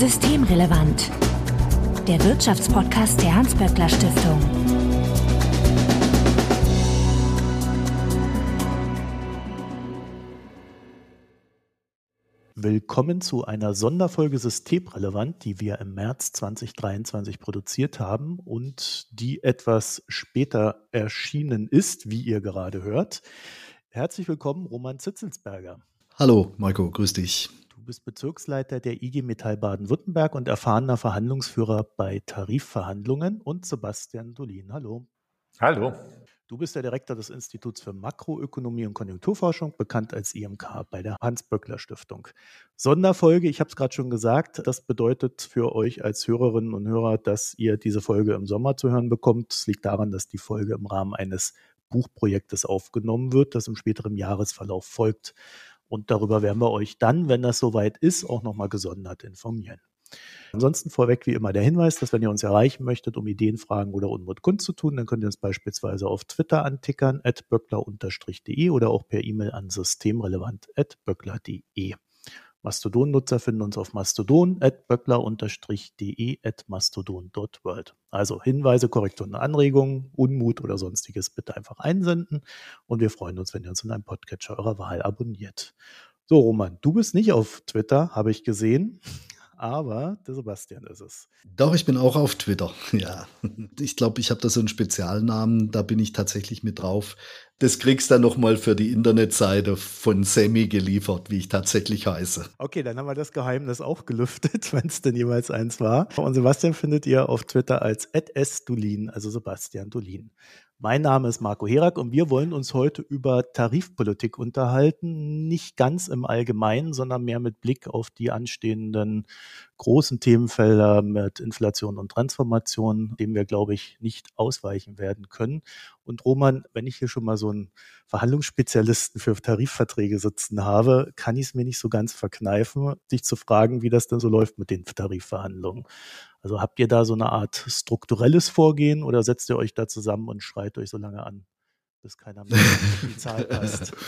Systemrelevant. Der Wirtschaftspodcast der Hans-Böckler Stiftung. Willkommen zu einer Sonderfolge Systemrelevant, die wir im März 2023 produziert haben und die etwas später erschienen ist, wie ihr gerade hört. Herzlich willkommen, Roman Zitzelsberger. Hallo, Marco, grüß dich. Du bist Bezirksleiter der IG Metall Baden-Württemberg und erfahrener Verhandlungsführer bei Tarifverhandlungen und Sebastian Dolin. Hallo. Hallo. Du bist der Direktor des Instituts für Makroökonomie und Konjunkturforschung, bekannt als IMK bei der Hans-Böckler Stiftung. Sonderfolge, ich habe es gerade schon gesagt, das bedeutet für euch als Hörerinnen und Hörer, dass ihr diese Folge im Sommer zu hören bekommt. Es liegt daran, dass die Folge im Rahmen eines Buchprojektes aufgenommen wird, das im späteren Jahresverlauf folgt. Und darüber werden wir euch dann, wenn das soweit ist, auch nochmal gesondert informieren. Ansonsten vorweg wie immer der Hinweis, dass wenn ihr uns erreichen möchtet, um Ideen, Fragen oder Unmut kundzutun, dann könnt ihr uns beispielsweise auf Twitter antickern, at böckler-de oder auch per E-Mail an systemrelevant.böckler.de. Mastodon-Nutzer finden uns auf mastodon at böckler-de at mastodon.world. Also Hinweise, Korrekturen, Anregungen, Unmut oder sonstiges bitte einfach einsenden und wir freuen uns, wenn ihr uns in einem Podcatcher eurer Wahl abonniert. So, Roman, du bist nicht auf Twitter, habe ich gesehen aber der Sebastian ist es. Doch, ich bin auch auf Twitter. Ja. Ich glaube, ich habe da so einen Spezialnamen, da bin ich tatsächlich mit drauf. Das kriegst du dann nochmal für die Internetseite von Semi geliefert, wie ich tatsächlich heiße. Okay, dann haben wir das Geheimnis auch gelüftet, wenn es denn jeweils eins war. Und Sebastian findet ihr auf Twitter als @sdulin, also Sebastian Dulin. Mein Name ist Marco Herak und wir wollen uns heute über Tarifpolitik unterhalten. Nicht ganz im Allgemeinen, sondern mehr mit Blick auf die anstehenden großen Themenfelder mit Inflation und Transformation, dem wir, glaube ich, nicht ausweichen werden können. Und Roman, wenn ich hier schon mal so einen Verhandlungsspezialisten für Tarifverträge sitzen habe, kann ich es mir nicht so ganz verkneifen, dich zu fragen, wie das denn so läuft mit den Tarifverhandlungen. Also habt ihr da so eine Art strukturelles Vorgehen oder setzt ihr euch da zusammen und schreit euch so lange an? Bis keiner mehr die Zahl passt.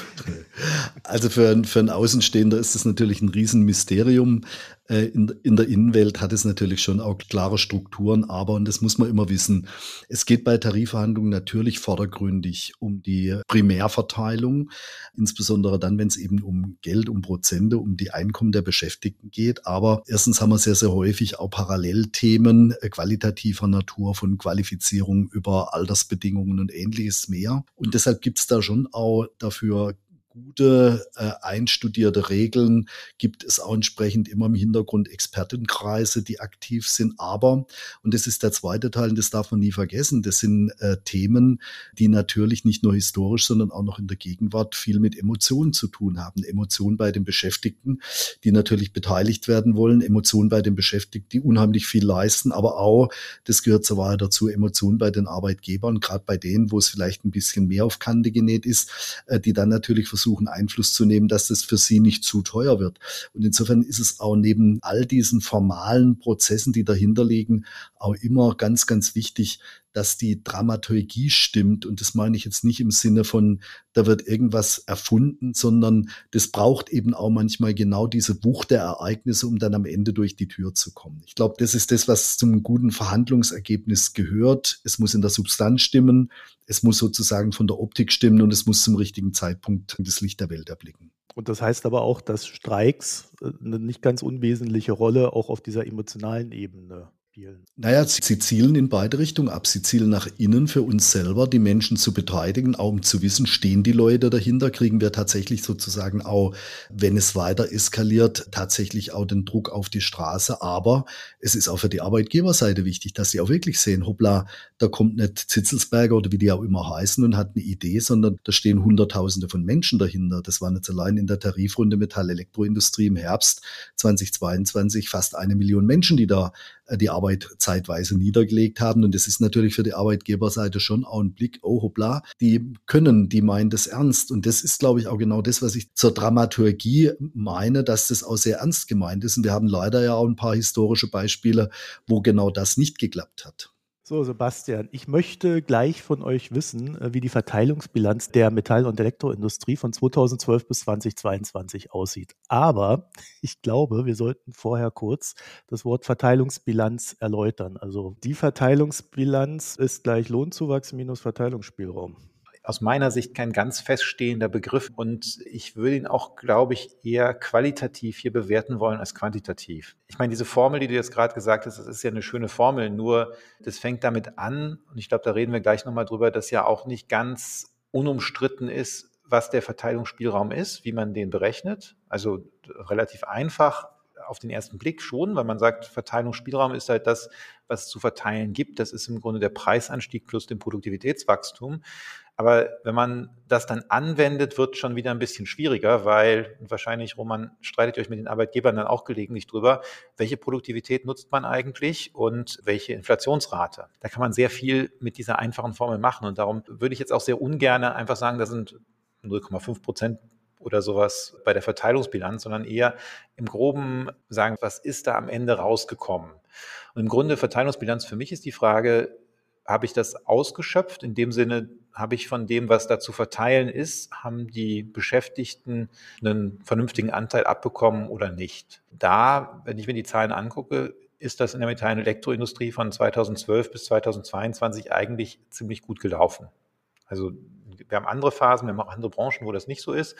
Also für, für einen Außenstehender ist das natürlich ein Riesenmysterium. Äh, in, in der Innenwelt hat es natürlich schon auch klare Strukturen, aber, und das muss man immer wissen, es geht bei Tarifverhandlungen natürlich vordergründig um die Primärverteilung, insbesondere dann, wenn es eben um Geld, um Prozente, um die Einkommen der Beschäftigten geht. Aber erstens haben wir sehr, sehr häufig auch Parallelthemen äh, qualitativer Natur von Qualifizierung über Altersbedingungen und ähnliches mehr. Und deshalb gibt es da schon auch dafür gute, äh, einstudierte Regeln, gibt es auch entsprechend immer im Hintergrund Expertenkreise, die aktiv sind. Aber, und das ist der zweite Teil, und das darf man nie vergessen, das sind äh, Themen, die natürlich nicht nur historisch, sondern auch noch in der Gegenwart viel mit Emotionen zu tun haben. Emotionen bei den Beschäftigten, die natürlich beteiligt werden wollen, Emotionen bei den Beschäftigten, die unheimlich viel leisten, aber auch, das gehört zur Wahrheit dazu, Emotionen bei den Arbeitgebern, gerade bei denen, wo es vielleicht ein bisschen mehr auf Kante genäht ist, äh, die dann natürlich versuchen, versuchen, Einfluss zu nehmen, dass das für sie nicht zu teuer wird. Und insofern ist es auch neben all diesen formalen Prozessen, die dahinter liegen, auch immer ganz, ganz wichtig, dass die Dramaturgie stimmt. Und das meine ich jetzt nicht im Sinne von, da wird irgendwas erfunden, sondern das braucht eben auch manchmal genau diese Buch der Ereignisse, um dann am Ende durch die Tür zu kommen. Ich glaube, das ist das, was zum guten Verhandlungsergebnis gehört. Es muss in der Substanz stimmen, es muss sozusagen von der Optik stimmen und es muss zum richtigen Zeitpunkt das Licht der Welt erblicken. Und das heißt aber auch, dass Streiks äh, eine nicht ganz unwesentliche Rolle auch auf dieser emotionalen Ebene spielen? Naja, sie zielen in beide Richtungen ab. Sie zielen nach innen für uns selber, die Menschen zu beteiligen, auch um zu wissen, stehen die Leute dahinter, kriegen wir tatsächlich sozusagen auch, wenn es weiter eskaliert, tatsächlich auch den Druck auf die Straße. Aber es ist auch für die Arbeitgeberseite wichtig, dass sie auch wirklich sehen, hoppla, da kommt nicht Zitzelsberger oder wie die auch immer heißen und hat eine Idee, sondern da stehen Hunderttausende von Menschen dahinter. Das waren jetzt allein in der Tarifrunde Metall-Elektroindustrie im Herbst 2022 fast eine Million Menschen, die da die Arbeit zeitweise niedergelegt haben. Und das ist natürlich für die Arbeitgeberseite schon auch ein Blick, oh hoppla, die können, die meinen das ernst. Und das ist, glaube ich, auch genau das, was ich zur Dramaturgie meine, dass das auch sehr ernst gemeint ist. Und wir haben leider ja auch ein paar historische Beispiele, wo genau das nicht geklappt hat. So, Sebastian, ich möchte gleich von euch wissen, äh, wie die Verteilungsbilanz der Metall- und Elektroindustrie von 2012 bis 2022 aussieht. Aber ich glaube, wir sollten vorher kurz das Wort Verteilungsbilanz erläutern. Also die Verteilungsbilanz ist gleich Lohnzuwachs minus Verteilungsspielraum aus meiner Sicht kein ganz feststehender Begriff und ich würde ihn auch, glaube ich, eher qualitativ hier bewerten wollen als quantitativ. Ich meine, diese Formel, die du jetzt gerade gesagt hast, das ist ja eine schöne Formel, nur das fängt damit an und ich glaube, da reden wir gleich nochmal drüber, dass ja auch nicht ganz unumstritten ist, was der Verteilungsspielraum ist, wie man den berechnet. Also relativ einfach auf den ersten Blick schon, weil man sagt, Verteilungsspielraum ist halt das, was es zu verteilen gibt. Das ist im Grunde der Preisanstieg plus dem Produktivitätswachstum. Aber wenn man das dann anwendet, wird schon wieder ein bisschen schwieriger, weil wahrscheinlich, Roman, streitet euch mit den Arbeitgebern dann auch gelegentlich drüber, welche Produktivität nutzt man eigentlich und welche Inflationsrate. Da kann man sehr viel mit dieser einfachen Formel machen. Und darum würde ich jetzt auch sehr ungern einfach sagen, das sind 0,5 Prozent oder sowas bei der Verteilungsbilanz, sondern eher im Groben sagen, was ist da am Ende rausgekommen? Und im Grunde Verteilungsbilanz für mich ist die Frage, habe ich das ausgeschöpft? In dem Sinne habe ich von dem, was da zu verteilen ist, haben die Beschäftigten einen vernünftigen Anteil abbekommen oder nicht? Da, wenn ich mir die Zahlen angucke, ist das in der Metall- und Elektroindustrie von 2012 bis 2022 eigentlich ziemlich gut gelaufen. Also wir haben andere Phasen, wir haben auch andere Branchen, wo das nicht so ist,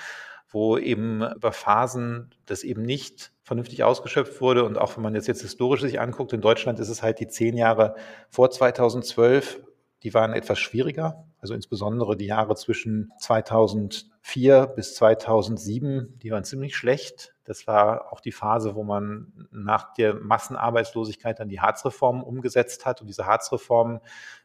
wo eben über Phasen das eben nicht vernünftig ausgeschöpft wurde. Und auch wenn man jetzt, jetzt historisch sich anguckt, in Deutschland ist es halt die zehn Jahre vor 2012, die waren etwas schwieriger. Also insbesondere die Jahre zwischen 2004 bis 2007, die waren ziemlich schlecht. Das war auch die Phase, wo man nach der Massenarbeitslosigkeit dann die Harzreformen umgesetzt hat. Und diese Harzreformen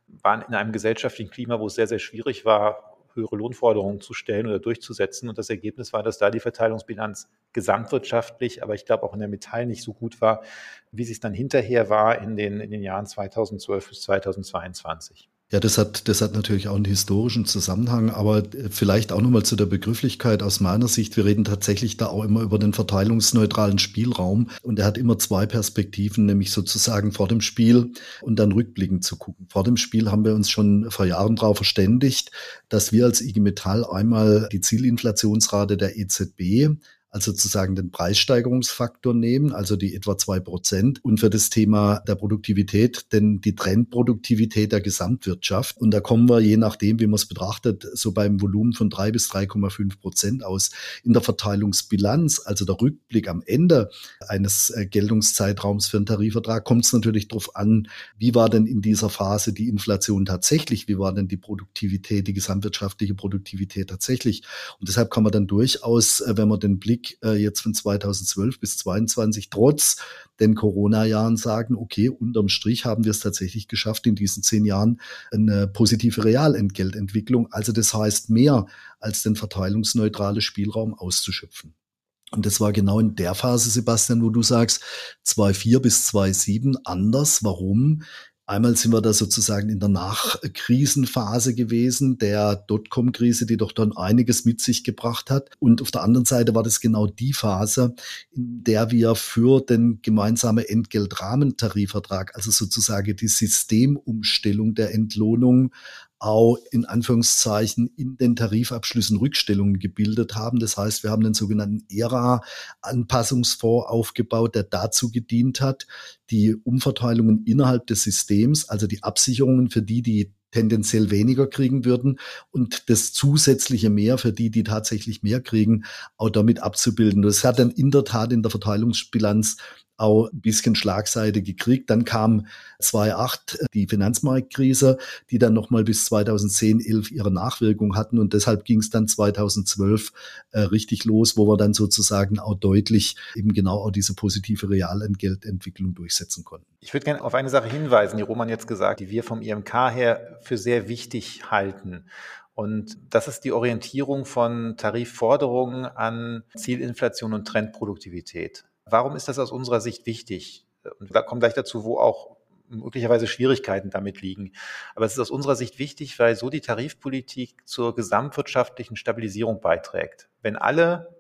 waren in einem gesellschaftlichen Klima, wo es sehr, sehr schwierig war, höhere Lohnforderungen zu stellen oder durchzusetzen. Und das Ergebnis war, dass da die Verteilungsbilanz gesamtwirtschaftlich, aber ich glaube auch in der Metall nicht so gut war, wie es dann hinterher war in den, in den Jahren 2012 bis 2022. Ja, das hat, das hat natürlich auch einen historischen Zusammenhang, aber äh, vielleicht auch nochmal zu der Begrifflichkeit aus meiner Sicht. Wir reden tatsächlich da auch immer über den verteilungsneutralen Spielraum und er hat immer zwei Perspektiven, nämlich sozusagen vor dem Spiel und dann rückblickend zu gucken. Vor dem Spiel haben wir uns schon vor Jahren darauf verständigt, dass wir als IG Metall einmal die Zielinflationsrate der EZB also sozusagen den Preissteigerungsfaktor nehmen, also die etwa zwei Prozent und für das Thema der Produktivität, denn die Trendproduktivität der Gesamtwirtschaft. Und da kommen wir, je nachdem, wie man es betrachtet, so beim Volumen von drei bis 3,5 Prozent aus. In der Verteilungsbilanz, also der Rückblick am Ende eines äh, Geltungszeitraums für einen Tarifvertrag, kommt es natürlich darauf an, wie war denn in dieser Phase die Inflation tatsächlich, wie war denn die Produktivität, die gesamtwirtschaftliche Produktivität tatsächlich. Und deshalb kann man dann durchaus, äh, wenn man den Blick äh, jetzt von 2012 bis 2022 trotz den Corona-Jahren sagen, okay, unterm Strich haben wir es tatsächlich geschafft, in diesen zehn Jahren eine positive Realentgeltentwicklung, also das heißt mehr als den verteilungsneutrale Spielraum auszuschöpfen. Und das war genau in der Phase, Sebastian, wo du sagst, 2,4 bis 2,7 anders. Warum? Einmal sind wir da sozusagen in der Nachkrisenphase gewesen, der Dotcom-Krise, die doch dann einiges mit sich gebracht hat. Und auf der anderen Seite war das genau die Phase, in der wir für den gemeinsamen Entgeltrahmentarifvertrag, also sozusagen die Systemumstellung der Entlohnung, auch in Anführungszeichen in den Tarifabschlüssen Rückstellungen gebildet haben. Das heißt, wir haben den sogenannten ERA-Anpassungsfonds aufgebaut, der dazu gedient hat, die Umverteilungen innerhalb des Systems, also die Absicherungen für die, die tendenziell weniger kriegen würden und das zusätzliche mehr für die, die tatsächlich mehr kriegen, auch damit abzubilden. Das hat dann in der Tat in der Verteilungsbilanz auch ein bisschen Schlagseite gekriegt. Dann kam 2008 die Finanzmarktkrise, die dann nochmal bis 2010, 11 ihre Nachwirkung hatten und deshalb ging es dann 2012 äh, richtig los, wo wir dann sozusagen auch deutlich eben genau auch diese positive Realentgeltentwicklung durchsetzen konnten. Ich würde gerne auf eine Sache hinweisen, die Roman jetzt gesagt, die wir vom IMK her für sehr wichtig halten. Und das ist die Orientierung von Tarifforderungen an Zielinflation und Trendproduktivität. Warum ist das aus unserer Sicht wichtig? Und da kommen gleich dazu, wo auch möglicherweise Schwierigkeiten damit liegen. Aber es ist aus unserer Sicht wichtig, weil so die Tarifpolitik zur gesamtwirtschaftlichen Stabilisierung beiträgt. Wenn alle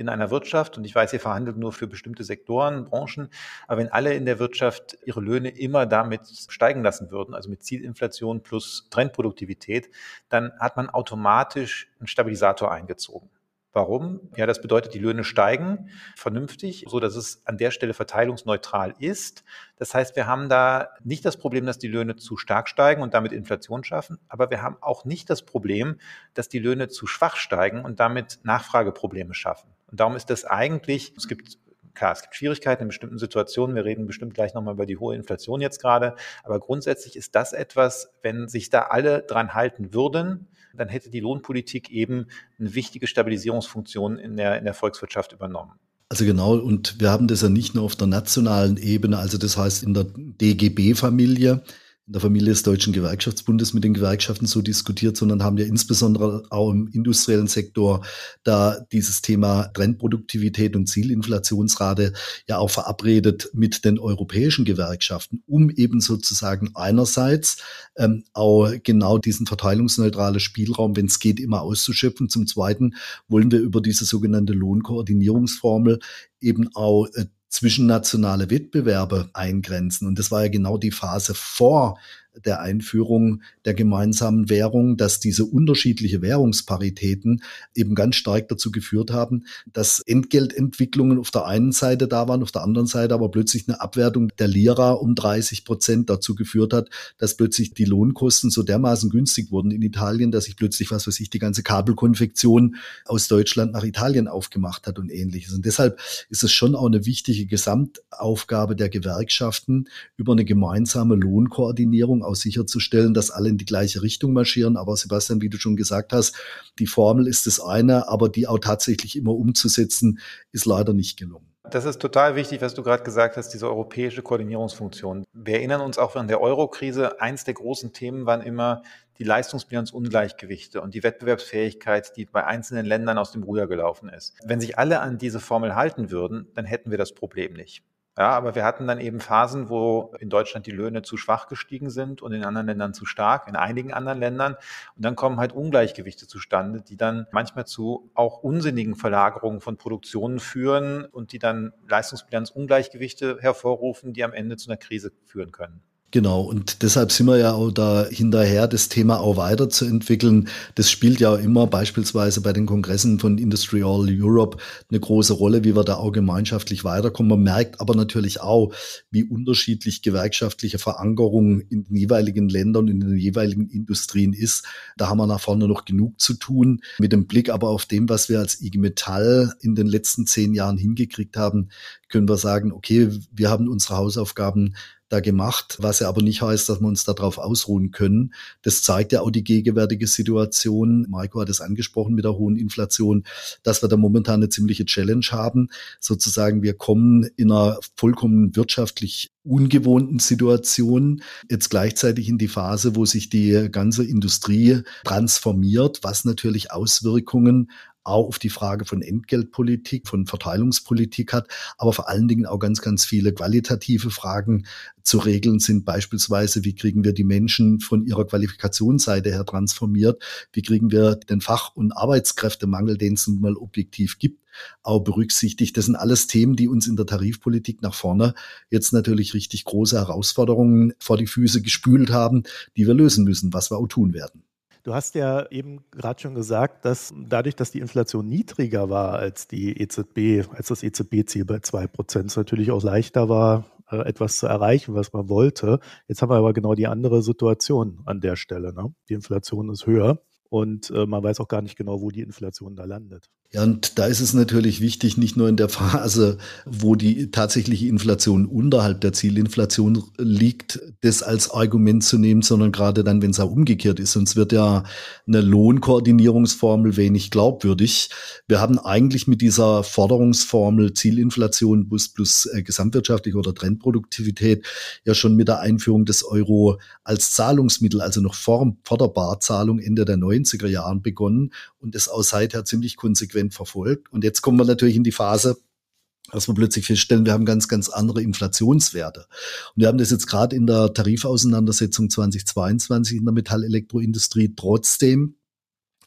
in einer Wirtschaft, und ich weiß, ihr verhandelt nur für bestimmte Sektoren, Branchen, aber wenn alle in der Wirtschaft ihre Löhne immer damit steigen lassen würden, also mit Zielinflation plus Trendproduktivität, dann hat man automatisch einen Stabilisator eingezogen. Warum? Ja, das bedeutet, die Löhne steigen vernünftig, so dass es an der Stelle verteilungsneutral ist. Das heißt, wir haben da nicht das Problem, dass die Löhne zu stark steigen und damit Inflation schaffen, aber wir haben auch nicht das Problem, dass die Löhne zu schwach steigen und damit Nachfrageprobleme schaffen. Und darum ist das eigentlich, es gibt Klar, es gibt Schwierigkeiten in bestimmten Situationen. Wir reden bestimmt gleich nochmal über die hohe Inflation jetzt gerade. Aber grundsätzlich ist das etwas, wenn sich da alle dran halten würden, dann hätte die Lohnpolitik eben eine wichtige Stabilisierungsfunktion in der, in der Volkswirtschaft übernommen. Also genau, und wir haben das ja nicht nur auf der nationalen Ebene, also das heißt in der DGB-Familie, in der Familie des Deutschen Gewerkschaftsbundes mit den Gewerkschaften so diskutiert, sondern haben ja insbesondere auch im industriellen Sektor da dieses Thema Trendproduktivität und Zielinflationsrate ja auch verabredet mit den europäischen Gewerkschaften, um eben sozusagen einerseits ähm, auch genau diesen verteilungsneutralen Spielraum, wenn es geht, immer auszuschöpfen. Zum Zweiten wollen wir über diese sogenannte Lohnkoordinierungsformel eben auch äh, zwischennationale Wettbewerbe eingrenzen. Und das war ja genau die Phase vor der Einführung der gemeinsamen Währung, dass diese unterschiedliche Währungsparitäten eben ganz stark dazu geführt haben, dass Entgeltentwicklungen auf der einen Seite da waren, auf der anderen Seite aber plötzlich eine Abwertung der Lira um 30 Prozent dazu geführt hat, dass plötzlich die Lohnkosten so dermaßen günstig wurden in Italien, dass sich plötzlich, was weiß ich, die ganze Kabelkonfektion aus Deutschland nach Italien aufgemacht hat und ähnliches. Und deshalb ist es schon auch eine wichtige Gesamtaufgabe der Gewerkschaften, über eine gemeinsame Lohnkoordinierung auch sicherzustellen, dass alle in die gleiche Richtung marschieren. Aber Sebastian, wie du schon gesagt hast, die Formel ist das eine, aber die auch tatsächlich immer umzusetzen, ist leider nicht gelungen. Das ist total wichtig, was du gerade gesagt hast, diese europäische Koordinierungsfunktion. Wir erinnern uns auch während der Euro-Krise, eins der großen Themen waren immer die Leistungsbilanzungleichgewichte und die Wettbewerbsfähigkeit, die bei einzelnen Ländern aus dem Ruder gelaufen ist. Wenn sich alle an diese Formel halten würden, dann hätten wir das Problem nicht. Ja, aber wir hatten dann eben Phasen, wo in Deutschland die Löhne zu schwach gestiegen sind und in anderen Ländern zu stark, in einigen anderen Ländern. Und dann kommen halt Ungleichgewichte zustande, die dann manchmal zu auch unsinnigen Verlagerungen von Produktionen führen und die dann Leistungsbilanzungleichgewichte hervorrufen, die am Ende zu einer Krise führen können. Genau, und deshalb sind wir ja auch da hinterher, das Thema auch weiterzuentwickeln. Das spielt ja immer beispielsweise bei den Kongressen von Industry All Europe eine große Rolle, wie wir da auch gemeinschaftlich weiterkommen. Man merkt aber natürlich auch, wie unterschiedlich gewerkschaftliche Verankerung in den jeweiligen Ländern, in den jeweiligen Industrien ist. Da haben wir nach vorne noch genug zu tun. Mit dem Blick aber auf dem, was wir als IG Metall in den letzten zehn Jahren hingekriegt haben, können wir sagen, okay, wir haben unsere Hausaufgaben da gemacht, was ja aber nicht heißt, dass wir uns darauf ausruhen können. Das zeigt ja auch die gegenwärtige Situation. Marco hat es angesprochen mit der hohen Inflation, dass wir da momentan eine ziemliche Challenge haben. Sozusagen, wir kommen in einer vollkommen wirtschaftlich ungewohnten Situation jetzt gleichzeitig in die Phase, wo sich die ganze Industrie transformiert, was natürlich Auswirkungen auch auf die Frage von Entgeltpolitik, von Verteilungspolitik hat, aber vor allen Dingen auch ganz, ganz viele qualitative Fragen zu regeln sind. Beispielsweise, wie kriegen wir die Menschen von ihrer Qualifikationsseite her transformiert? Wie kriegen wir den Fach- und Arbeitskräftemangel, den es nun mal objektiv gibt, auch berücksichtigt? Das sind alles Themen, die uns in der Tarifpolitik nach vorne jetzt natürlich richtig große Herausforderungen vor die Füße gespült haben, die wir lösen müssen, was wir auch tun werden. Du hast ja eben gerade schon gesagt, dass dadurch, dass die Inflation niedriger war als die EZB, als das EZB-Ziel bei 2%, es natürlich auch leichter war, äh, etwas zu erreichen, was man wollte. Jetzt haben wir aber genau die andere Situation an der Stelle. Ne? Die Inflation ist höher und äh, man weiß auch gar nicht genau, wo die Inflation da landet. Ja, und da ist es natürlich wichtig, nicht nur in der Phase, wo die tatsächliche Inflation unterhalb der Zielinflation liegt, das als Argument zu nehmen, sondern gerade dann, wenn es auch umgekehrt ist. Sonst wird ja eine Lohnkoordinierungsformel wenig glaubwürdig. Wir haben eigentlich mit dieser Forderungsformel Zielinflation plus, plus äh, gesamtwirtschaftliche oder Trendproduktivität ja schon mit der Einführung des Euro als Zahlungsmittel, also noch vor, vor der Barzahlung Ende der 90er Jahren begonnen und es auch seither ziemlich konsequent konsequent verfolgt. Und jetzt kommen wir natürlich in die Phase, dass wir plötzlich feststellen, wir haben ganz, ganz andere Inflationswerte. Und wir haben das jetzt gerade in der Tarifauseinandersetzung 2022 in der Metallelektroindustrie trotzdem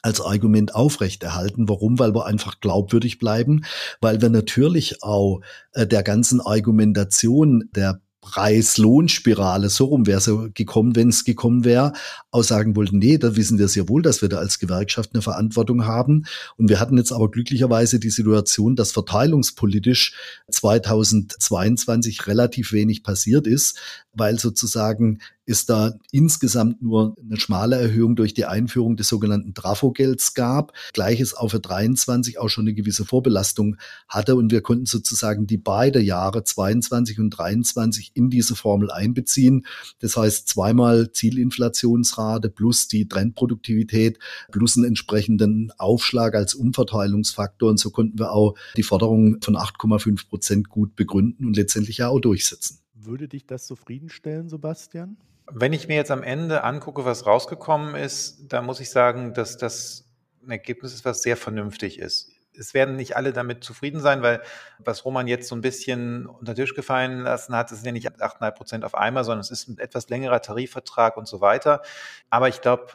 als Argument aufrechterhalten. Warum? Weil wir einfach glaubwürdig bleiben, weil wir natürlich auch äh, der ganzen Argumentation der Preis-Lohn-Spirale, so rum wäre es gekommen, wenn es gekommen wäre, aussagen wollten, nee, da wissen wir sehr wohl, dass wir da als Gewerkschaft eine Verantwortung haben. Und wir hatten jetzt aber glücklicherweise die Situation, dass verteilungspolitisch 2022 relativ wenig passiert ist, weil sozusagen es da insgesamt nur eine schmale Erhöhung durch die Einführung des sogenannten Trafo-Gelds gab. Gleiches auch für 23 auch schon eine gewisse Vorbelastung hatte und wir konnten sozusagen die beide Jahre 22 und 23 in diese Formel einbeziehen. Das heißt zweimal Zielinflationsrate plus die Trendproduktivität plus einen entsprechenden Aufschlag als Umverteilungsfaktor und so konnten wir auch die Forderung von 8,5 Prozent gut begründen und letztendlich ja auch durchsetzen. Würde dich das zufriedenstellen, Sebastian? Wenn ich mir jetzt am Ende angucke, was rausgekommen ist, da muss ich sagen, dass das ein Ergebnis ist, was sehr vernünftig ist. Es werden nicht alle damit zufrieden sein, weil was Roman jetzt so ein bisschen unter den Tisch gefallen lassen hat, ist ja nicht 8,5 Prozent auf einmal, sondern es ist ein etwas längerer Tarifvertrag und so weiter. Aber ich glaube,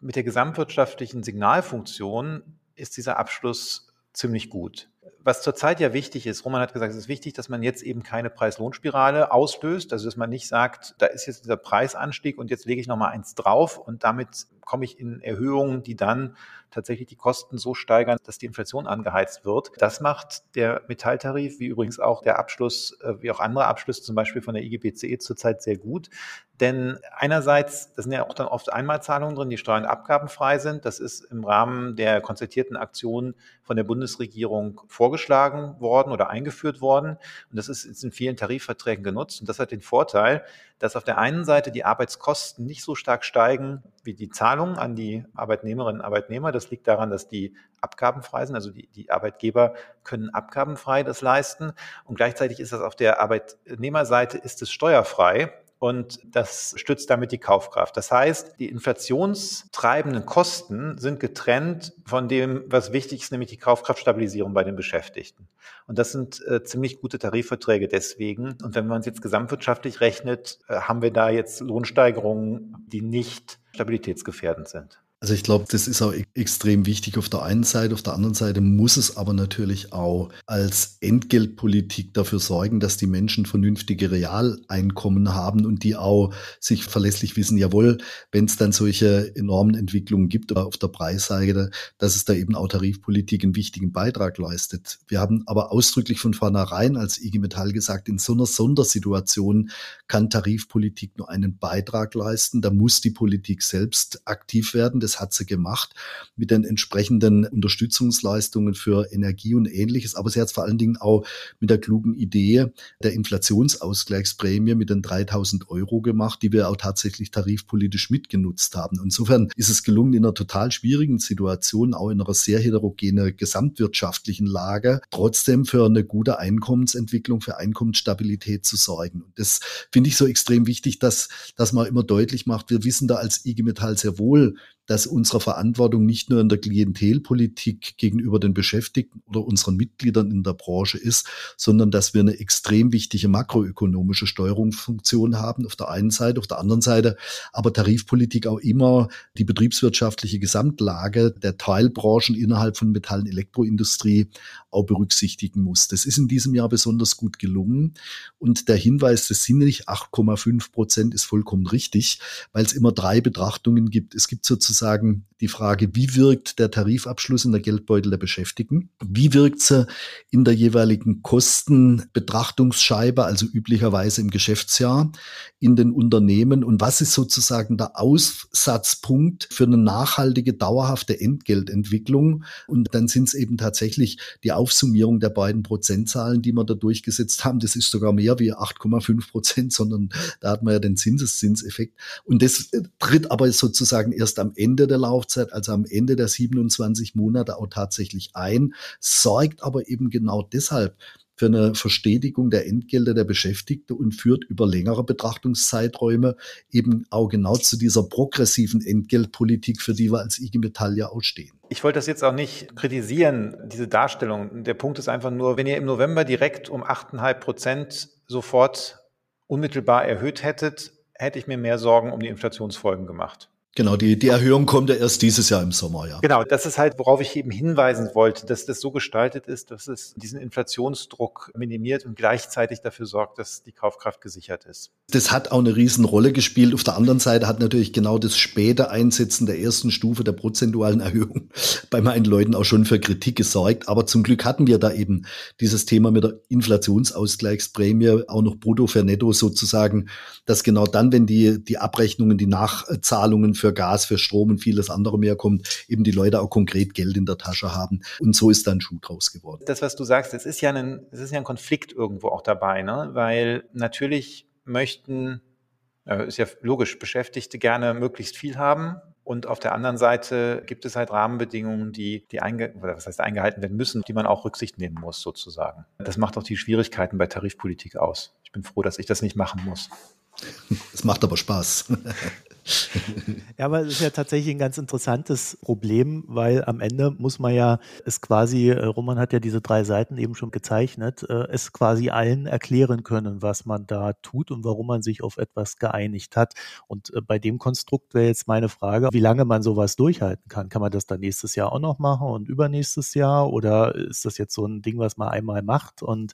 mit der gesamtwirtschaftlichen Signalfunktion ist dieser Abschluss ziemlich gut was zurzeit ja wichtig ist, Roman hat gesagt, es ist wichtig, dass man jetzt eben keine Preis-Lohn-Spirale auslöst, also dass man nicht sagt, da ist jetzt dieser Preisanstieg und jetzt lege ich nochmal eins drauf und damit komme ich in Erhöhungen, die dann tatsächlich die Kosten so steigern, dass die Inflation angeheizt wird. Das macht der Metalltarif, wie übrigens auch der Abschluss, äh, wie auch andere Abschlüsse, zum Beispiel von der IGBCE zurzeit sehr gut. Denn einerseits, das sind ja auch dann oft Einmalzahlungen drin, die steuern abgabenfrei sind. Das ist im Rahmen der konzertierten Aktion von der Bundesregierung vorgeschlagen worden oder eingeführt worden. Und das ist in vielen Tarifverträgen genutzt. Und das hat den Vorteil, dass auf der einen Seite die Arbeitskosten nicht so stark steigen wie die Zahlungen an die Arbeitnehmerinnen und Arbeitnehmer. Das liegt daran, dass die abgabenfrei sind. Also die, die Arbeitgeber können abgabenfrei das leisten. Und gleichzeitig ist das auf der Arbeitnehmerseite ist es steuerfrei und das stützt damit die Kaufkraft. Das heißt, die inflationstreibenden Kosten sind getrennt von dem, was wichtig ist, nämlich die Kaufkraftstabilisierung bei den Beschäftigten. Und das sind äh, ziemlich gute Tarifverträge deswegen. Und wenn man es jetzt gesamtwirtschaftlich rechnet, äh, haben wir da jetzt Lohnsteigerungen, die nicht stabilitätsgefährdend sind. Also ich glaube, das ist auch e-, extrem wichtig auf der einen Seite. Auf der anderen Seite muss es aber natürlich auch als Entgeltpolitik dafür sorgen, dass die Menschen vernünftige Realeinkommen haben und die auch sich verlässlich wissen, jawohl, wenn es dann solche enormen Entwicklungen gibt auf der Preisseite, dass es da eben auch Tarifpolitik einen wichtigen Beitrag leistet. Wir haben aber ausdrücklich von vornherein als IG Metall gesagt, in so einer Sondersituation kann Tarifpolitik nur einen Beitrag leisten. Da muss die Politik selbst aktiv werden. Das das hat sie gemacht mit den entsprechenden Unterstützungsleistungen für Energie und ähnliches. Aber sie hat es vor allen Dingen auch mit der klugen Idee der Inflationsausgleichsprämie mit den 3000 Euro gemacht, die wir auch tatsächlich tarifpolitisch mitgenutzt haben. Insofern ist es gelungen, in einer total schwierigen Situation, auch in einer sehr heterogenen gesamtwirtschaftlichen Lage, trotzdem für eine gute Einkommensentwicklung, für Einkommensstabilität zu sorgen. Und das finde ich so extrem wichtig, dass, dass man immer deutlich macht, wir wissen da als IG Metall sehr wohl, dass unsere Verantwortung nicht nur in der Klientelpolitik gegenüber den Beschäftigten oder unseren Mitgliedern in der Branche ist, sondern dass wir eine extrem wichtige makroökonomische Steuerungsfunktion haben auf der einen Seite, auf der anderen Seite aber Tarifpolitik auch immer die betriebswirtschaftliche Gesamtlage der Teilbranchen innerhalb von Metall- und Elektroindustrie auch berücksichtigen muss. Das ist in diesem Jahr besonders gut gelungen und der Hinweis, das sind nicht 8,5 Prozent, ist vollkommen richtig, weil es immer drei Betrachtungen gibt. Es gibt sozusagen sozusagen die Frage, wie wirkt der Tarifabschluss in der Geldbeutel der Beschäftigten? Wie wirkt sie in der jeweiligen Kostenbetrachtungsscheibe, also üblicherweise im Geschäftsjahr in den Unternehmen? Und was ist sozusagen der Aussatzpunkt für eine nachhaltige, dauerhafte Entgeltentwicklung? Und dann sind es eben tatsächlich die Aufsummierung der beiden Prozentzahlen, die wir da durchgesetzt haben. Das ist sogar mehr wie 8,5 Prozent, sondern da hat man ja den Zinseszinseffekt. Und das tritt aber sozusagen erst am Ende der Laufzeit, also am Ende der 27 Monate auch tatsächlich ein, sorgt aber eben genau deshalb für eine Verstetigung der Entgelte der Beschäftigten und führt über längere Betrachtungszeiträume eben auch genau zu dieser progressiven Entgeltpolitik, für die wir als IG Metall ja ausstehen. Ich wollte das jetzt auch nicht kritisieren, diese Darstellung. Der Punkt ist einfach nur, wenn ihr im November direkt um 8,5 Prozent sofort unmittelbar erhöht hättet, hätte ich mir mehr Sorgen um die Inflationsfolgen gemacht. Genau, die, die Erhöhung kommt ja erst dieses Jahr im Sommer, ja. Genau, das ist halt, worauf ich eben hinweisen wollte, dass das so gestaltet ist, dass es diesen Inflationsdruck minimiert und gleichzeitig dafür sorgt, dass die Kaufkraft gesichert ist. Das hat auch eine Riesenrolle gespielt. Auf der anderen Seite hat natürlich genau das späte Einsetzen der ersten Stufe der prozentualen Erhöhung bei meinen Leuten auch schon für Kritik gesorgt. Aber zum Glück hatten wir da eben dieses Thema mit der Inflationsausgleichsprämie auch noch brutto für netto sozusagen, dass genau dann, wenn die, die Abrechnungen, die Nachzahlungen für Gas, für Strom und vieles andere mehr kommt, eben die Leute auch konkret Geld in der Tasche haben. Und so ist dann Schuh draus geworden. Das, was du sagst, es ist ja ein, es ist ja ein Konflikt irgendwo auch dabei, ne? weil natürlich möchten, äh, ist ja logisch, Beschäftigte gerne möglichst viel haben. Und auf der anderen Seite gibt es halt Rahmenbedingungen, die, die einge was heißt eingehalten werden müssen, die man auch Rücksicht nehmen muss, sozusagen. Das macht auch die Schwierigkeiten bei Tarifpolitik aus. Ich bin froh, dass ich das nicht machen muss. Es macht aber Spaß. ja, aber es ist ja tatsächlich ein ganz interessantes Problem, weil am Ende muss man ja es quasi, äh, Roman hat ja diese drei Seiten eben schon gezeichnet, äh, es quasi allen erklären können, was man da tut und warum man sich auf etwas geeinigt hat. Und äh, bei dem Konstrukt wäre jetzt meine Frage, wie lange man sowas durchhalten kann. Kann man das dann nächstes Jahr auch noch machen und übernächstes Jahr? Oder ist das jetzt so ein Ding, was man einmal macht und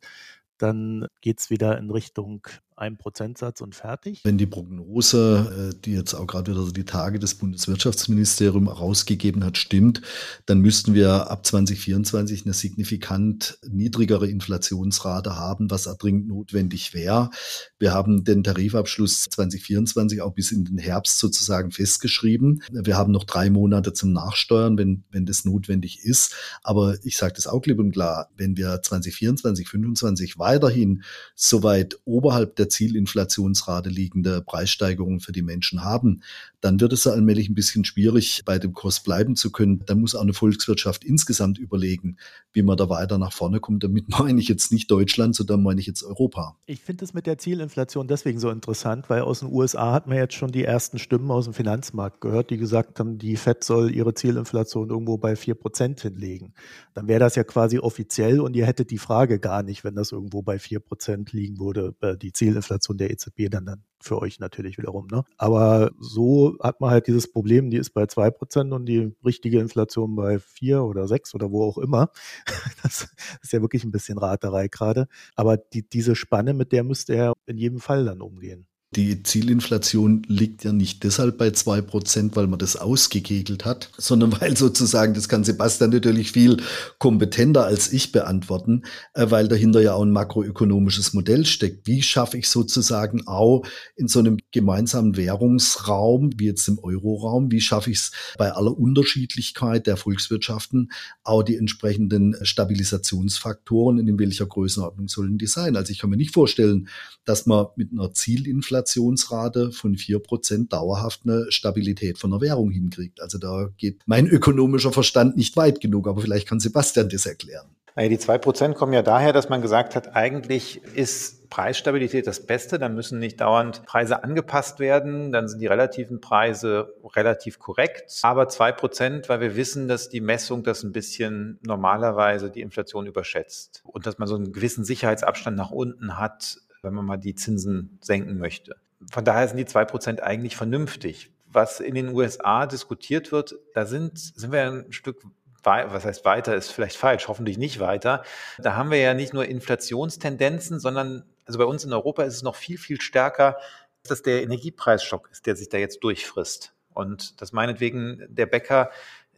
dann geht es wieder in Richtung einem Prozentsatz und fertig. Wenn die Prognose, äh, die jetzt auch gerade wieder die Tage des Bundeswirtschaftsministeriums herausgegeben hat, stimmt, dann müssten wir ab 2024 eine signifikant niedrigere Inflationsrate haben, was dringend notwendig wäre. Wir haben den Tarifabschluss 2024 auch bis in den Herbst sozusagen festgeschrieben. Wir haben noch drei Monate zum Nachsteuern, wenn, wenn das notwendig ist. Aber ich sage das auch klipp und klar, wenn wir 2024, 2025 weiterhin so weit oberhalb der Zielinflationsrate liegende Preissteigerungen für die Menschen haben, dann wird es allmählich ein bisschen schwierig, bei dem Kurs bleiben zu können. Dann muss auch eine Volkswirtschaft insgesamt überlegen, wie man da weiter nach vorne kommt. Damit meine ich jetzt nicht Deutschland, sondern meine ich jetzt Europa. Ich finde es mit der Zielinflation deswegen so interessant, weil aus den USA hat man jetzt schon die ersten Stimmen aus dem Finanzmarkt gehört, die gesagt haben, die FED soll ihre Zielinflation irgendwo bei 4% hinlegen. Dann wäre das ja quasi offiziell und ihr hättet die Frage gar nicht, wenn das irgendwo bei 4% liegen würde, äh, die Zielinflation der EZB dann, dann für euch natürlich wiederum. Ne? Aber so hat man halt dieses Problem, die ist bei zwei Prozent und die richtige Inflation bei vier oder sechs oder wo auch immer. Das ist ja wirklich ein bisschen Raterei gerade. Aber die, diese Spanne, mit der müsste er in jedem Fall dann umgehen. Die Zielinflation liegt ja nicht deshalb bei zwei Prozent, weil man das ausgekegelt hat, sondern weil sozusagen, das kann Sebastian natürlich viel kompetenter als ich beantworten, äh, weil dahinter ja auch ein makroökonomisches Modell steckt. Wie schaffe ich sozusagen auch in so einem gemeinsamen Währungsraum, wie jetzt im Euroraum, wie schaffe ich es bei aller Unterschiedlichkeit der Volkswirtschaften auch die entsprechenden Stabilisationsfaktoren, in welcher Größenordnung sollen die sein? Also ich kann mir nicht vorstellen, dass man mit einer Zielinflation Inflationsrate von vier Prozent dauerhaft eine Stabilität von der Währung hinkriegt. Also da geht mein ökonomischer Verstand nicht weit genug, aber vielleicht kann Sebastian das erklären. Die zwei Prozent kommen ja daher, dass man gesagt hat, eigentlich ist Preisstabilität das Beste, dann müssen nicht dauernd Preise angepasst werden, dann sind die relativen Preise relativ korrekt. Aber zwei Prozent, weil wir wissen, dass die Messung das ein bisschen normalerweise die Inflation überschätzt und dass man so einen gewissen Sicherheitsabstand nach unten hat, wenn man mal die Zinsen senken möchte. Von daher sind die zwei Prozent eigentlich vernünftig. Was in den USA diskutiert wird, da sind, sind wir ein Stück was heißt weiter, ist vielleicht falsch, hoffentlich nicht weiter. Da haben wir ja nicht nur Inflationstendenzen, sondern also bei uns in Europa ist es noch viel, viel stärker, dass der Energiepreisschock ist, der sich da jetzt durchfrisst. Und dass meinetwegen der Bäcker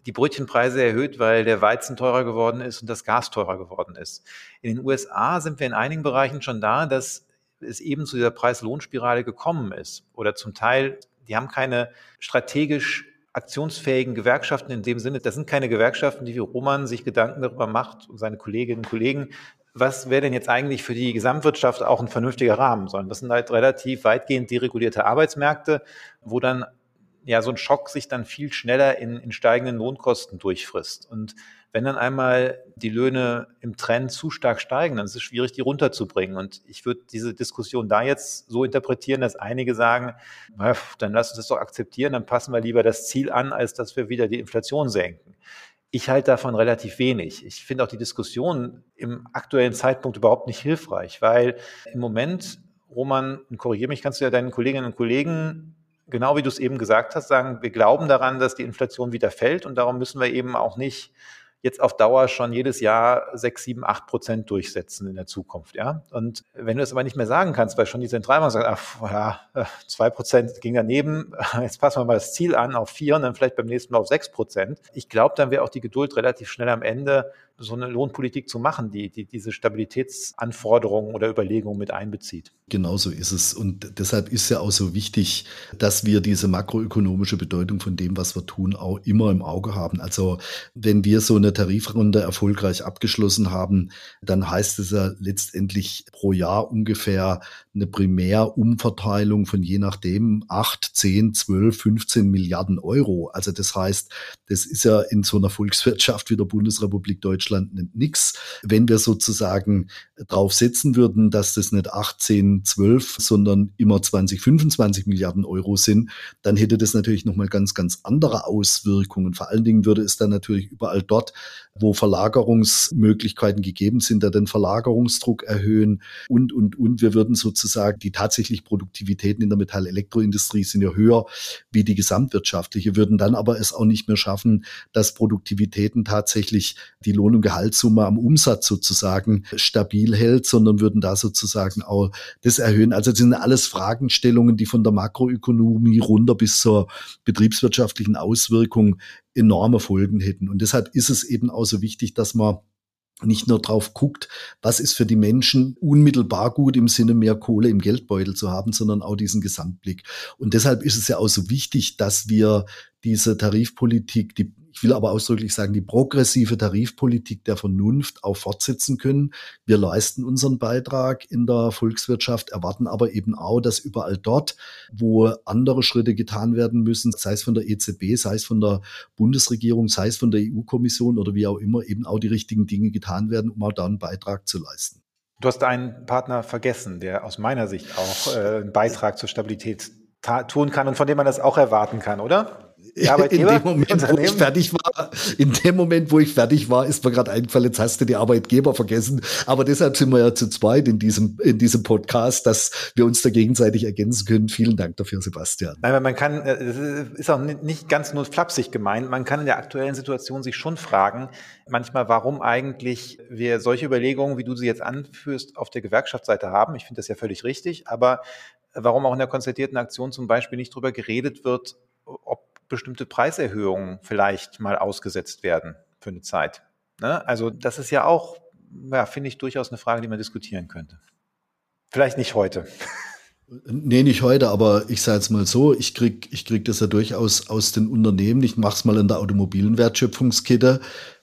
die Brötchenpreise erhöht, weil der Weizen teurer geworden ist und das Gas teurer geworden ist. In den USA sind wir in einigen Bereichen schon da, dass es eben zu dieser Preis-Lohn-Spirale gekommen ist. Oder zum Teil, die haben keine strategisch aktionsfähigen Gewerkschaften in dem Sinne, das sind keine Gewerkschaften, die wie Roman sich Gedanken darüber macht und seine Kolleginnen und Kollegen, was wäre denn jetzt eigentlich für die Gesamtwirtschaft auch ein vernünftiger Rahmen, sondern das sind halt relativ weitgehend deregulierte Arbeitsmärkte, wo dann ja so ein Schock sich dann viel schneller in, in steigenden Lohnkosten durchfrisst. Und wenn dann einmal die Löhne im Trend zu stark steigen, dann ist es schwierig, die runterzubringen. Und ich würde diese Diskussion da jetzt so interpretieren, dass einige sagen, dann lass uns das doch akzeptieren, dann passen wir lieber das Ziel an, als dass wir wieder die Inflation senken. Ich halte davon relativ wenig. Ich finde auch die Diskussion im aktuellen Zeitpunkt überhaupt nicht hilfreich, weil im Moment, Roman, korrigiere mich, kannst du ja deinen Kolleginnen und Kollegen genau wie du es eben gesagt hast, sagen, wir glauben daran, dass die Inflation wieder fällt und darum müssen wir eben auch nicht jetzt auf Dauer schon jedes Jahr sechs, sieben, acht Prozent durchsetzen in der Zukunft, ja. Und wenn du es aber nicht mehr sagen kannst, weil schon die Zentralbank sagt, ach, ja, zwei Prozent ging daneben, jetzt passen wir mal das Ziel an auf vier und dann vielleicht beim nächsten Mal auf sechs Prozent. Ich glaube, dann wäre auch die Geduld relativ schnell am Ende, so eine Lohnpolitik zu machen, die, die diese Stabilitätsanforderungen oder Überlegungen mit einbezieht. Genauso ist es. Und deshalb ist ja auch so wichtig, dass wir diese makroökonomische Bedeutung von dem, was wir tun, auch immer im Auge haben. Also wenn wir so eine Tarifrunde erfolgreich abgeschlossen haben, dann heißt es ja letztendlich pro Jahr ungefähr eine Primärumverteilung von je nachdem 8, 10, 12, 15 Milliarden Euro. Also das heißt, das ist ja in so einer Volkswirtschaft wie der Bundesrepublik Deutschland nichts. Wenn wir sozusagen drauf setzen würden, dass das nicht 18, 12, sondern immer 20, 25 Milliarden Euro sind, dann hätte das natürlich nochmal ganz, ganz andere Auswirkungen. Vor allen Dingen würde es dann natürlich überall dort, wo Verlagerungsmöglichkeiten gegeben sind, da den Verlagerungsdruck erhöhen und, und, und. Wir würden sozusagen die tatsächlich Produktivitäten in der Metall-Elektroindustrie sind ja höher wie die gesamtwirtschaftliche, würden dann aber es auch nicht mehr schaffen, dass Produktivitäten tatsächlich die Lohn- und Gehaltssumme am Umsatz sozusagen stabil hält, sondern würden da sozusagen auch das erhöhen. Also das sind alles Fragestellungen, die von der Makroökonomie runter bis zur betriebswirtschaftlichen Auswirkung enorme Folgen hätten. Und deshalb ist es eben auch so wichtig, dass man nicht nur drauf guckt, was ist für die Menschen unmittelbar gut im Sinne mehr Kohle im Geldbeutel zu haben, sondern auch diesen Gesamtblick. Und deshalb ist es ja auch so wichtig, dass wir diese Tarifpolitik, die ich will aber ausdrücklich sagen, die progressive Tarifpolitik der Vernunft auch fortsetzen können. Wir leisten unseren Beitrag in der Volkswirtschaft, erwarten aber eben auch, dass überall dort, wo andere Schritte getan werden müssen, sei es von der EZB, sei es von der Bundesregierung, sei es von der EU-Kommission oder wie auch immer, eben auch die richtigen Dinge getan werden, um auch da einen Beitrag zu leisten. Du hast einen Partner vergessen, der aus meiner Sicht auch äh, einen Beitrag zur Stabilität tun kann und von dem man das auch erwarten kann, oder? in dem Moment, wo ich fertig war, in dem Moment, wo ich fertig war, ist mir gerade eingefallen, jetzt hast du die Arbeitgeber vergessen. Aber deshalb sind wir ja zu zweit in diesem, in diesem Podcast, dass wir uns da gegenseitig ergänzen können. Vielen Dank dafür, Sebastian. Nein, man kann, es äh, ist auch nicht ganz nur flapsig gemeint. Man kann in der aktuellen Situation sich schon fragen, manchmal, warum eigentlich wir solche Überlegungen, wie du sie jetzt anführst, auf der Gewerkschaftsseite haben. Ich finde das ja völlig richtig. Aber warum auch in der konzertierten Aktion zum Beispiel nicht drüber geredet wird, ob bestimmte Preiserhöhungen vielleicht mal ausgesetzt werden für eine Zeit. Ne? Also das ist ja auch, ja, finde ich, durchaus eine Frage, die man diskutieren könnte. Vielleicht nicht heute. Nee, nicht heute, aber ich sage jetzt mal so, ich krieg, ich krieg das ja durchaus aus den Unternehmen. Ich mache es mal in der automobilen Wertschöpfungskette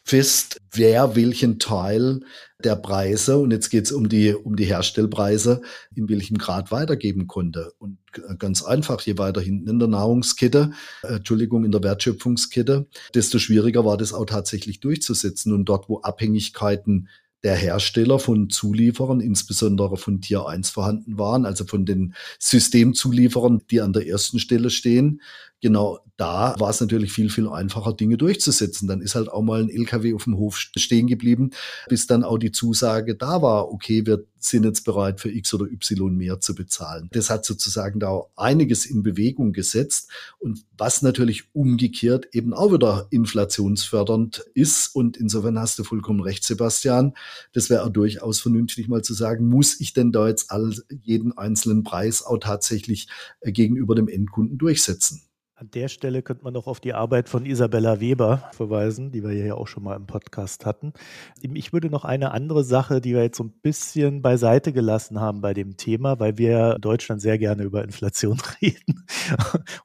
fest, wer welchen Teil der Preise, und jetzt geht es um die, um die Herstellpreise, in welchem Grad weitergeben konnte. Und ganz einfach, je weiter hinten in der Nahrungskette, äh, Entschuldigung, in der Wertschöpfungskette, desto schwieriger war das auch tatsächlich durchzusetzen. Und dort, wo Abhängigkeiten der Hersteller von Zulieferern, insbesondere von Tier 1 vorhanden waren, also von den Systemzulieferern, die an der ersten Stelle stehen, genau da war es natürlich viel, viel einfacher, Dinge durchzusetzen. Dann ist halt auch mal ein LKW auf dem Hof stehen geblieben, bis dann auch die Zusage da war, okay, wir sind jetzt bereit für X oder Y mehr zu bezahlen. Das hat sozusagen da einiges in Bewegung gesetzt und was natürlich umgekehrt eben auch wieder inflationsfördernd ist. Und insofern hast du vollkommen recht, Sebastian. Das wäre auch durchaus vernünftig mal zu sagen, muss ich denn da jetzt all, jeden einzelnen Preis auch tatsächlich äh, gegenüber dem Endkunden durchsetzen? An der Stelle könnte man noch auf die Arbeit von Isabella Weber verweisen, die wir ja auch schon mal im Podcast hatten. Ich würde noch eine andere Sache, die wir jetzt so ein bisschen beiseite gelassen haben bei dem Thema, weil wir in Deutschland sehr gerne über Inflation reden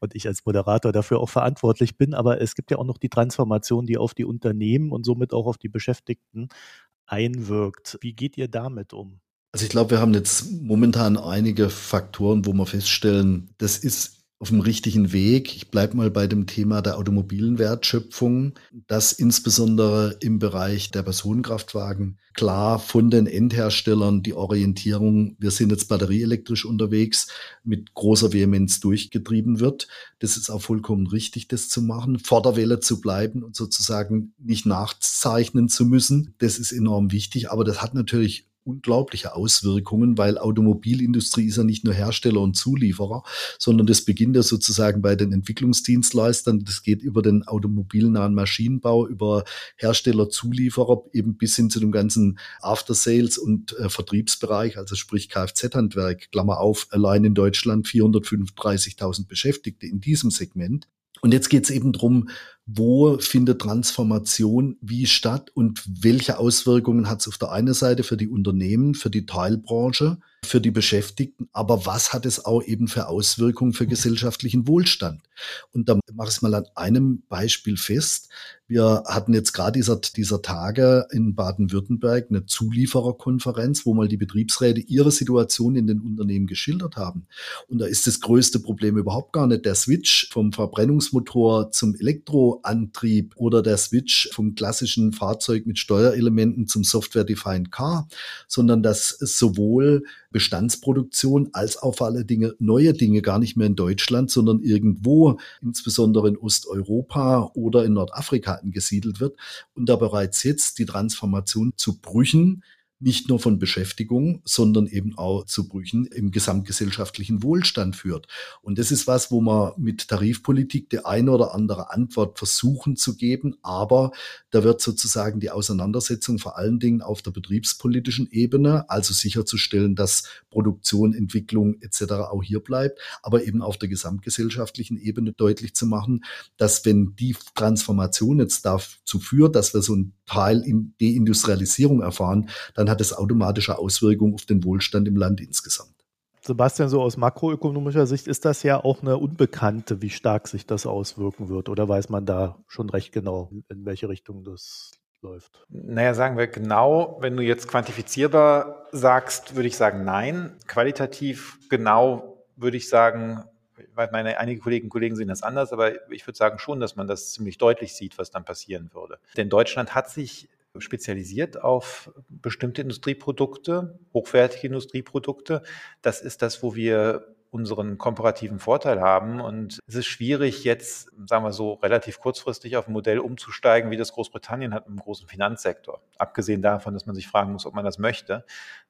und ich als Moderator dafür auch verantwortlich bin. Aber es gibt ja auch noch die Transformation, die auf die Unternehmen und somit auch auf die Beschäftigten einwirkt. Wie geht ihr damit um? Also ich glaube, wir haben jetzt momentan einige Faktoren, wo wir feststellen, das ist auf dem richtigen Weg. Ich bleibe mal bei dem Thema der automobilen Wertschöpfung, dass insbesondere im Bereich der Personenkraftwagen klar von den Endherstellern die Orientierung, wir sind jetzt batterieelektrisch unterwegs, mit großer Vehemenz durchgetrieben wird. Das ist auch vollkommen richtig, das zu machen, vor der Welle zu bleiben und sozusagen nicht nachzeichnen zu müssen. Das ist enorm wichtig, aber das hat natürlich unglaubliche Auswirkungen, weil Automobilindustrie ist ja nicht nur Hersteller und Zulieferer, sondern das beginnt ja sozusagen bei den Entwicklungsdienstleistern. Das geht über den automobilnahen Maschinenbau, über Hersteller, Zulieferer, eben bis hin zu dem ganzen After-Sales und äh, Vertriebsbereich, also sprich Kfz-Handwerk, Klammer auf, allein in Deutschland 435.000 Beschäftigte in diesem Segment. Und jetzt geht es eben drum, wo findet Transformation wie statt und welche Auswirkungen hat es auf der einen Seite für die Unternehmen, für die Teilbranche, für die Beschäftigten, aber was hat es auch eben für Auswirkungen für gesellschaftlichen Wohlstand? Und da mache ich es mal an einem Beispiel fest. Wir hatten jetzt gerade dieser, dieser Tage in Baden-Württemberg eine Zuliefererkonferenz, wo mal die Betriebsräte ihre Situation in den Unternehmen geschildert haben. Und da ist das größte Problem überhaupt gar nicht der Switch vom Verbrennungsmotor zum Elektroantrieb oder der Switch vom klassischen Fahrzeug mit Steuerelementen zum Software-Defined Car, sondern dass sowohl Bestandsproduktion als auch vor alle Dinge neue Dinge gar nicht mehr in Deutschland, sondern irgendwo, insbesondere in Osteuropa oder in Nordafrika angesiedelt wird und da bereits jetzt die Transformation zu Brüchen nicht nur von Beschäftigung, sondern eben auch zu Brüchen im gesamtgesellschaftlichen Wohlstand führt. Und das ist was, wo man mit Tarifpolitik die eine oder andere Antwort versuchen zu geben, aber da wird sozusagen die Auseinandersetzung vor allen Dingen auf der betriebspolitischen Ebene, also sicherzustellen, dass Produktion, Entwicklung etc. auch hier bleibt, aber eben auf der gesamtgesellschaftlichen Ebene deutlich zu machen, dass wenn die Transformation jetzt dazu führt, dass wir so ein Teil in Deindustrialisierung erfahren, dann hat es automatische Auswirkungen auf den Wohlstand im Land insgesamt. Sebastian, so aus makroökonomischer Sicht ist das ja auch eine Unbekannte, wie stark sich das auswirken wird. Oder weiß man da schon recht genau, in welche Richtung das läuft? Naja, sagen wir genau, wenn du jetzt quantifizierbar sagst, würde ich sagen nein. Qualitativ genau würde ich sagen, weil meine einige Kolleginnen und Kollegen sehen das anders, aber ich würde sagen schon, dass man das ziemlich deutlich sieht, was dann passieren würde. Denn Deutschland hat sich spezialisiert auf bestimmte Industrieprodukte, hochwertige Industrieprodukte. Das ist das, wo wir unseren komparativen Vorteil haben. Und es ist schwierig, jetzt, sagen wir so, relativ kurzfristig auf ein Modell umzusteigen, wie das Großbritannien hat im großen Finanzsektor. Abgesehen davon, dass man sich fragen muss, ob man das möchte.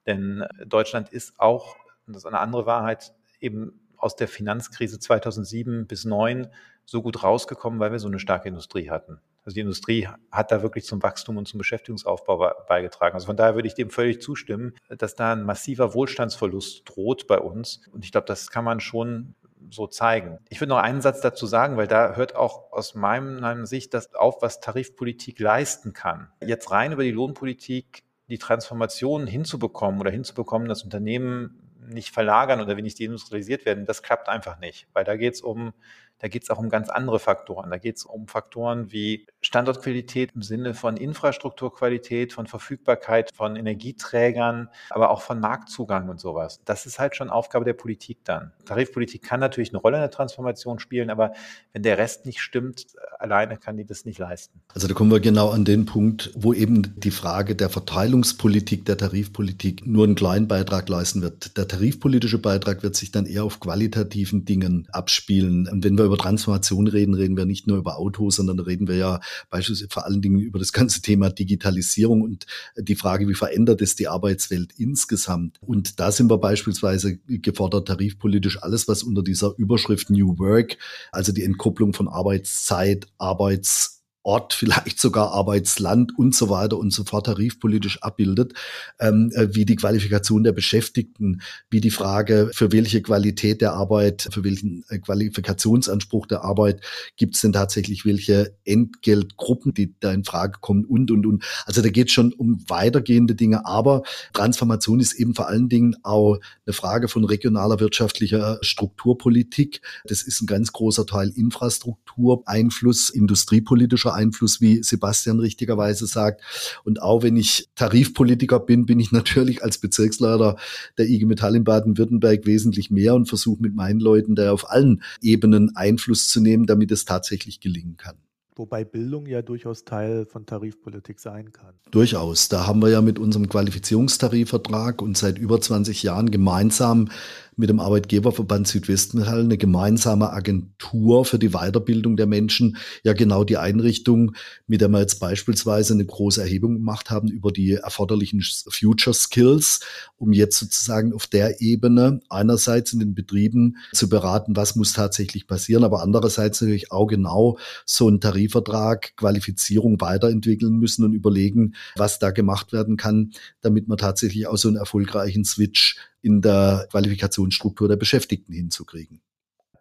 Denn Deutschland ist auch, das ist eine andere Wahrheit, eben aus der Finanzkrise 2007 bis 2009 so gut rausgekommen, weil wir so eine starke Industrie hatten. Also die Industrie hat da wirklich zum Wachstum und zum Beschäftigungsaufbau beigetragen. Also von daher würde ich dem völlig zustimmen, dass da ein massiver Wohlstandsverlust droht bei uns. Und ich glaube, das kann man schon so zeigen. Ich würde noch einen Satz dazu sagen, weil da hört auch aus meiner Sicht das auf, was Tarifpolitik leisten kann. Jetzt rein über die Lohnpolitik die Transformation hinzubekommen oder hinzubekommen, dass Unternehmen nicht verlagern oder wenig deindustrialisiert werden, das klappt einfach nicht, weil da geht es um da geht es auch um ganz andere Faktoren. Da geht es um Faktoren wie Standortqualität im Sinne von Infrastrukturqualität, von Verfügbarkeit von Energieträgern, aber auch von Marktzugang und sowas. Das ist halt schon Aufgabe der Politik dann. Tarifpolitik kann natürlich eine Rolle in der Transformation spielen, aber wenn der Rest nicht stimmt, alleine kann die das nicht leisten. Also da kommen wir genau an den Punkt, wo eben die Frage der Verteilungspolitik, der Tarifpolitik nur einen kleinen Beitrag leisten wird. Der tarifpolitische Beitrag wird sich dann eher auf qualitativen Dingen abspielen. Und wenn wir über Transformation reden, reden wir nicht nur über Autos, sondern reden wir ja beispielsweise vor allen Dingen über das ganze Thema Digitalisierung und die Frage, wie verändert es die Arbeitswelt insgesamt. Und da sind wir beispielsweise gefordert, tarifpolitisch alles, was unter dieser Überschrift New Work, also die Entkopplung von Arbeitszeit, Arbeits Ort, vielleicht sogar Arbeitsland und so weiter und so fort tarifpolitisch abbildet, ähm, äh, wie die Qualifikation der Beschäftigten, wie die Frage, für welche Qualität der Arbeit, für welchen äh, Qualifikationsanspruch der Arbeit gibt es denn tatsächlich welche Entgeltgruppen, die da in Frage kommen und, und, und. Also da geht es schon um weitergehende Dinge, aber Transformation ist eben vor allen Dingen auch eine Frage von regionaler wirtschaftlicher Strukturpolitik. Das ist ein ganz großer Teil Infrastruktur, Einfluss, industriepolitischer Einfluss, wie Sebastian richtigerweise sagt. Und auch wenn ich Tarifpolitiker bin, bin ich natürlich als Bezirksleiter der IG Metall in Baden-Württemberg wesentlich mehr und versuche mit meinen Leuten da auf allen Ebenen Einfluss zu nehmen, damit es tatsächlich gelingen kann. Wobei Bildung ja durchaus Teil von Tarifpolitik sein kann. Durchaus. Da haben wir ja mit unserem Qualifizierungstarifvertrag und seit über 20 Jahren gemeinsam mit dem Arbeitgeberverband Südwestmetall eine gemeinsame Agentur für die Weiterbildung der Menschen, ja genau die Einrichtung, mit der wir jetzt beispielsweise eine große Erhebung gemacht haben über die erforderlichen Future Skills, um jetzt sozusagen auf der Ebene einerseits in den Betrieben zu beraten, was muss tatsächlich passieren, aber andererseits natürlich auch genau so einen Tarifvertrag, Qualifizierung weiterentwickeln müssen und überlegen, was da gemacht werden kann, damit man tatsächlich auch so einen erfolgreichen Switch in der Qualifikationsstruktur der Beschäftigten hinzukriegen.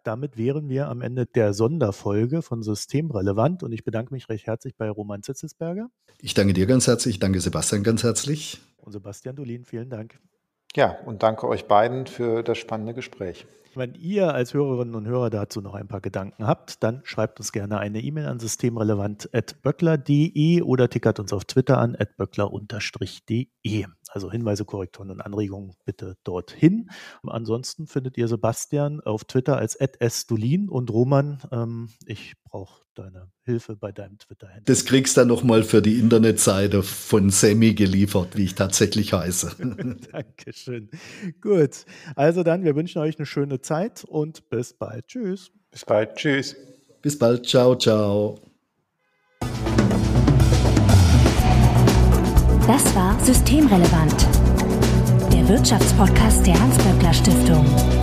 Damit wären wir am Ende der Sonderfolge von Systemrelevant und ich bedanke mich recht herzlich bei Roman Zitzelsberger. Ich danke dir ganz herzlich, danke Sebastian ganz herzlich. Und Sebastian Dolin, vielen Dank. Ja, und danke euch beiden für das spannende Gespräch. Wenn ihr als Hörerinnen und Hörer dazu noch ein paar Gedanken habt, dann schreibt uns gerne eine E-Mail an systemrelevant.böckler.de oder tickert uns auf Twitter an böckler-de. Also Hinweise, Korrekturen und Anregungen bitte dorthin. Ansonsten findet ihr Sebastian auf Twitter als @sdulin und Roman. Ähm, ich brauche deine Hilfe bei deinem Twitter-Handle. Das kriegst du dann nochmal für die Internetseite von Semi geliefert, wie ich tatsächlich heiße. Dankeschön. Gut. Also dann, wir wünschen euch eine schöne Zeit und bis bald. Tschüss. Bis bald. Tschüss. Bis bald. Ciao, ciao. Das war Systemrelevant, der Wirtschaftspodcast der Hans-Böckler Stiftung.